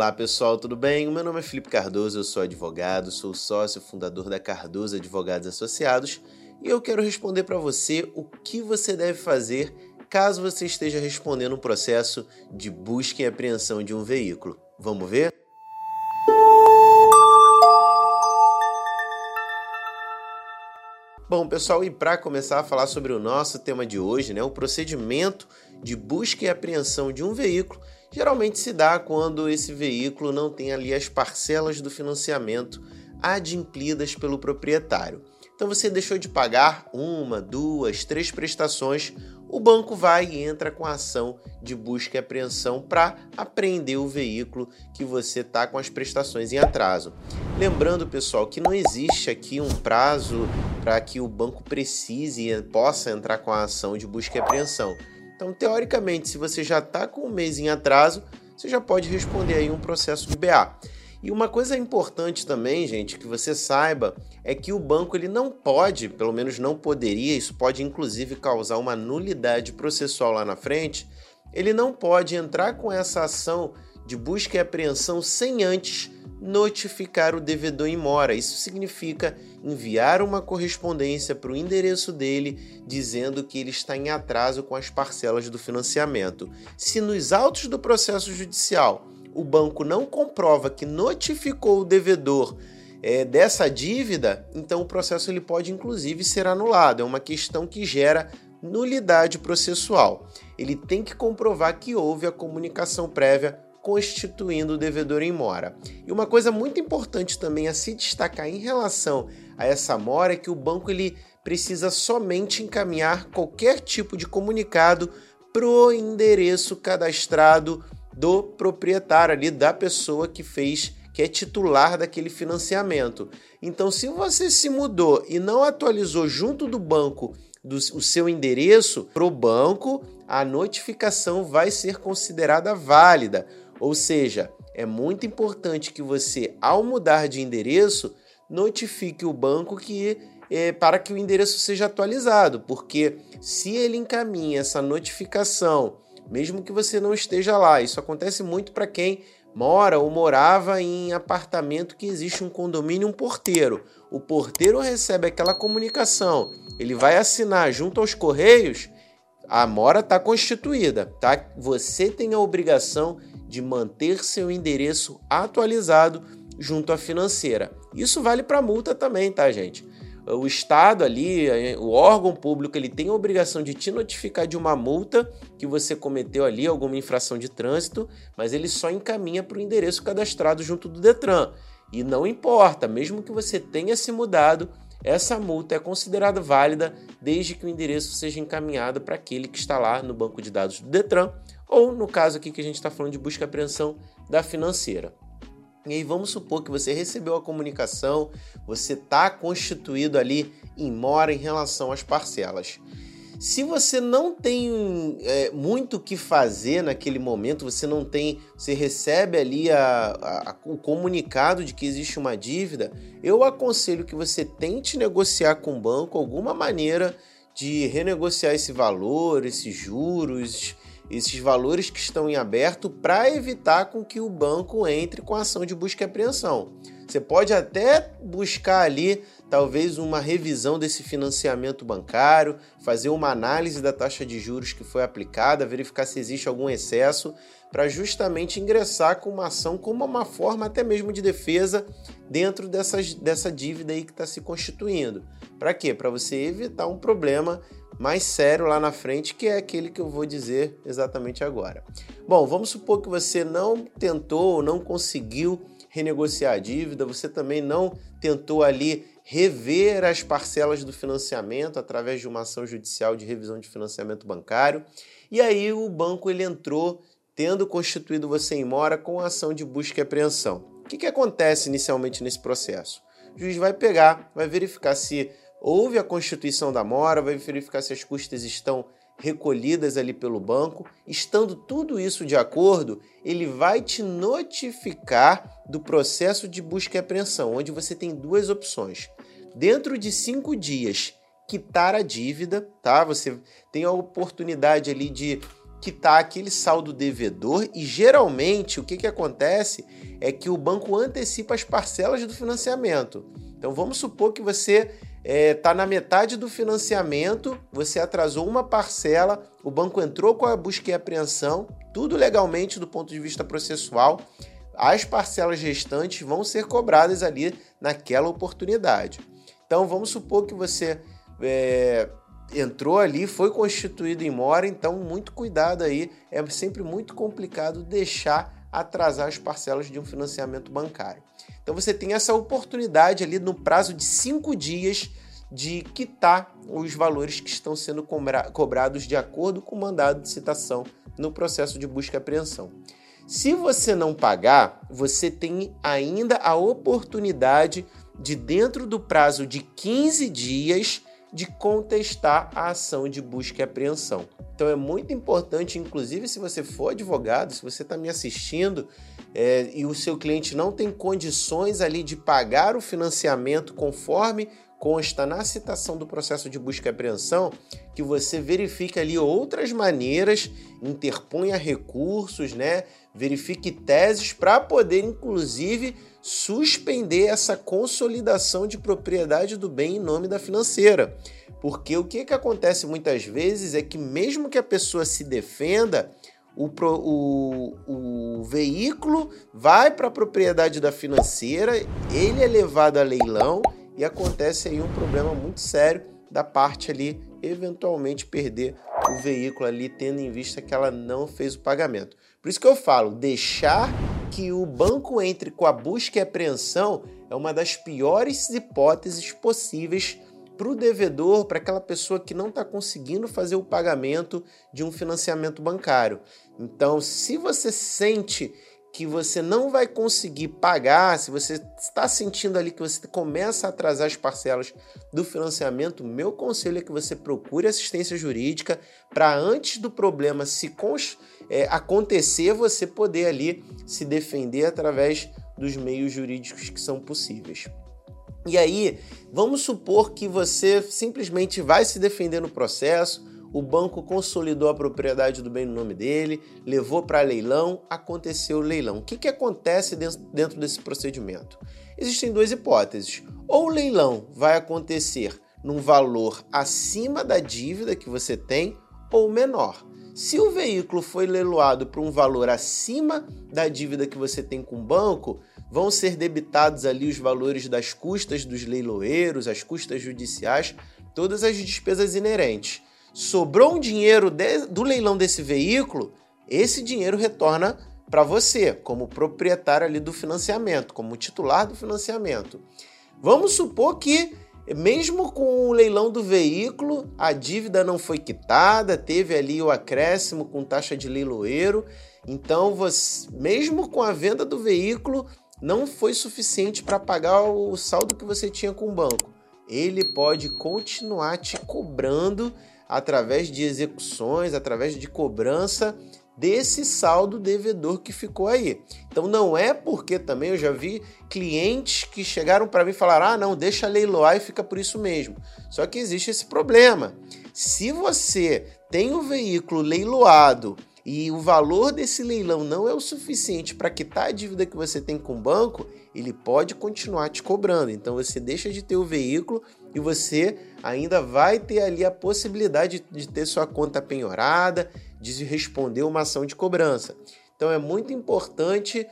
Olá pessoal, tudo bem? O meu nome é Felipe Cardoso, eu sou advogado, sou sócio fundador da Cardoso Advogados Associados e eu quero responder para você o que você deve fazer caso você esteja respondendo um processo de busca e apreensão de um veículo. Vamos ver? Bom, pessoal, e para começar a falar sobre o nosso tema de hoje, né, o procedimento de busca e apreensão de um veículo, geralmente se dá quando esse veículo não tem ali as parcelas do financiamento adimplidas pelo proprietário. Então você deixou de pagar uma, duas, três prestações, o banco vai e entra com a ação de busca e apreensão para apreender o veículo que você está com as prestações em atraso. Lembrando, pessoal, que não existe aqui um prazo para que o banco precise e possa entrar com a ação de busca e apreensão. Então, teoricamente, se você já está com um mês em atraso, você já pode responder aí um processo de BA. E uma coisa importante também, gente, que você saiba é que o banco ele não pode, pelo menos não poderia, isso pode inclusive causar uma nulidade processual lá na frente. Ele não pode entrar com essa ação de busca e apreensão sem antes notificar o devedor em mora. Isso significa enviar uma correspondência para o endereço dele dizendo que ele está em atraso com as parcelas do financiamento. Se nos autos do processo judicial o banco não comprova que notificou o devedor é, dessa dívida, então o processo ele pode inclusive ser anulado. É uma questão que gera nulidade processual. Ele tem que comprovar que houve a comunicação prévia constituindo o devedor em mora. E uma coisa muito importante também a se destacar em relação a essa mora é que o banco ele precisa somente encaminhar qualquer tipo de comunicado pro endereço cadastrado do proprietário ali da pessoa que fez que é titular daquele financiamento. Então, se você se mudou e não atualizou junto do banco do, o seu endereço para o banco, a notificação vai ser considerada válida. Ou seja, é muito importante que você, ao mudar de endereço, notifique o banco que é, para que o endereço seja atualizado, porque se ele encaminha essa notificação, mesmo que você não esteja lá, isso acontece muito para quem mora ou morava em apartamento que existe um condomínio, um porteiro. O porteiro recebe aquela comunicação, ele vai assinar junto aos correios, a mora está constituída, tá? Você tem a obrigação de manter seu endereço atualizado junto à financeira. Isso vale para multa também, tá, gente? O Estado ali, o órgão público, ele tem a obrigação de te notificar de uma multa que você cometeu ali, alguma infração de trânsito, mas ele só encaminha para o endereço cadastrado junto do Detran. E não importa, mesmo que você tenha se mudado, essa multa é considerada válida desde que o endereço seja encaminhado para aquele que está lá no banco de dados do Detran ou no caso aqui que a gente está falando de busca e apreensão da financeira. E aí vamos supor que você recebeu a comunicação, você está constituído ali em mora em relação às parcelas. Se você não tem é, muito o que fazer naquele momento, você não tem, você recebe ali a, a, o comunicado de que existe uma dívida, eu aconselho que você tente negociar com o banco alguma maneira de renegociar esse valor, esses juros, esses valores que estão em aberto para evitar com que o banco entre com a ação de busca e apreensão. Você pode até buscar ali talvez uma revisão desse financiamento bancário, fazer uma análise da taxa de juros que foi aplicada, verificar se existe algum excesso, para justamente ingressar com uma ação como uma forma até mesmo de defesa dentro dessas, dessa dívida aí que está se constituindo. Para quê? Para você evitar um problema mais sério lá na frente, que é aquele que eu vou dizer exatamente agora. Bom, vamos supor que você não tentou ou não conseguiu renegociar a dívida, você também não tentou ali rever as parcelas do financiamento através de uma ação judicial de revisão de financiamento bancário. E aí o banco ele entrou tendo constituído você em mora com a ação de busca e apreensão. O que, que acontece inicialmente nesse processo? O juiz vai pegar, vai verificar se houve a constituição da mora, vai verificar se as custas estão recolhidas ali pelo banco. Estando tudo isso de acordo, ele vai te notificar do processo de busca e apreensão, onde você tem duas opções. Dentro de cinco dias, quitar a dívida, tá? Você tem a oportunidade ali de quitar aquele saldo devedor e geralmente o que, que acontece é que o banco antecipa as parcelas do financiamento. Então vamos supor que você está é, tá na metade do financiamento, você atrasou uma parcela, o banco entrou com a busca e apreensão, tudo legalmente do ponto de vista processual, as parcelas restantes vão ser cobradas ali naquela oportunidade. Então vamos supor que você é, entrou ali, foi constituído em mora, então muito cuidado aí, é sempre muito complicado deixar atrasar as parcelas de um financiamento bancário. Então você tem essa oportunidade ali no prazo de cinco dias de quitar os valores que estão sendo cobrados de acordo com o mandado de citação no processo de busca e apreensão. Se você não pagar, você tem ainda a oportunidade de, dentro do prazo de 15 dias, de contestar a ação de busca e apreensão. Então é muito importante, inclusive se você for advogado, se você está me assistindo é, e o seu cliente não tem condições ali de pagar o financiamento conforme consta na citação do processo de busca e apreensão, que você verifique ali outras maneiras, interponha recursos, né? Verifique teses para poder, inclusive, suspender essa consolidação de propriedade do bem em nome da financeira. Porque o que, que acontece muitas vezes é que, mesmo que a pessoa se defenda, o, o, o veículo vai para a propriedade da financeira, ele é levado a leilão e acontece aí um problema muito sério da parte ali eventualmente perder o veículo ali, tendo em vista que ela não fez o pagamento. Por isso que eu falo, deixar que o banco entre com a busca e apreensão é uma das piores hipóteses possíveis para o devedor, para aquela pessoa que não está conseguindo fazer o pagamento de um financiamento bancário. Então, se você sente que você não vai conseguir pagar, se você está sentindo ali que você começa a atrasar as parcelas do financiamento, meu conselho é que você procure assistência jurídica para antes do problema se é, acontecer, você poder ali se defender através dos meios jurídicos que são possíveis. E aí, vamos supor que você simplesmente vai se defender no processo, o banco consolidou a propriedade do bem no nome dele, levou para leilão, aconteceu o leilão. O que, que acontece dentro desse procedimento? Existem duas hipóteses. Ou o leilão vai acontecer num valor acima da dívida que você tem ou menor. Se o veículo foi leiloado por um valor acima da dívida que você tem com o banco, vão ser debitados ali os valores das custas dos leiloeiros, as custas judiciais, todas as despesas inerentes sobrou um dinheiro de, do leilão desse veículo, esse dinheiro retorna para você, como proprietário ali do financiamento, como titular do financiamento. Vamos supor que, mesmo com o leilão do veículo, a dívida não foi quitada, teve ali o acréscimo com taxa de leiloeiro, então, você, mesmo com a venda do veículo, não foi suficiente para pagar o saldo que você tinha com o banco. Ele pode continuar te cobrando através de execuções, através de cobrança desse saldo devedor que ficou aí. Então não é porque também eu já vi clientes que chegaram para mim e falaram: "Ah, não, deixa leiloar e fica por isso mesmo". Só que existe esse problema. Se você tem o veículo leiloado e o valor desse leilão não é o suficiente para quitar a dívida que você tem com o banco, ele pode continuar te cobrando. Então você deixa de ter o veículo e você ainda vai ter ali a possibilidade de ter sua conta penhorada, de responder uma ação de cobrança. Então é muito importante,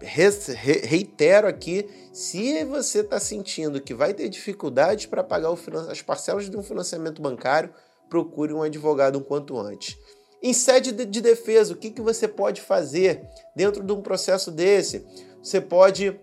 reitero aqui, se você está sentindo que vai ter dificuldades para pagar as parcelas de um financiamento bancário, procure um advogado um quanto antes. Em sede de defesa, o que, que você pode fazer dentro de um processo desse? Você pode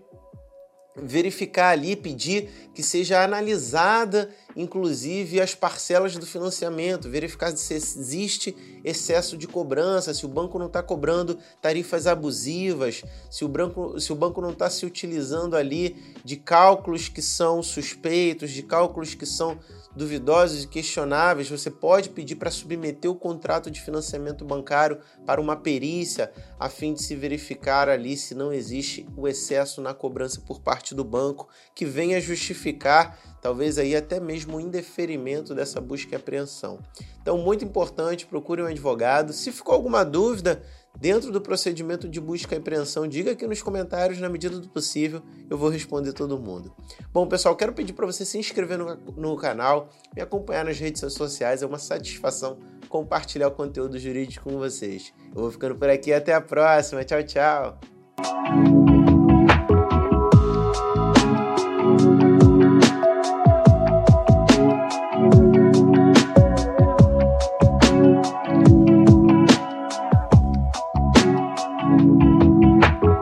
verificar ali, pedir que seja analisada, inclusive, as parcelas do financiamento, verificar se existe excesso de cobrança, se o banco não está cobrando tarifas abusivas, se o, banco, se o banco não está se utilizando ali de cálculos que são suspeitos, de cálculos que são duvidosos e questionáveis, você pode pedir para submeter o contrato de financiamento bancário para uma perícia, a fim de se verificar ali se não existe o excesso na cobrança por parte do banco, que venha justificar talvez aí até mesmo o indeferimento dessa busca e apreensão. Então, muito importante, procure um advogado. Se ficou alguma dúvida, dentro do procedimento de busca e apreensão, diga aqui nos comentários, na medida do possível, eu vou responder todo mundo. Bom, pessoal, quero pedir para você se inscrever no, no canal, me acompanhar nas redes sociais, é uma satisfação compartilhar o conteúdo jurídico com vocês. Eu vou ficando por aqui, até a próxima, tchau, tchau!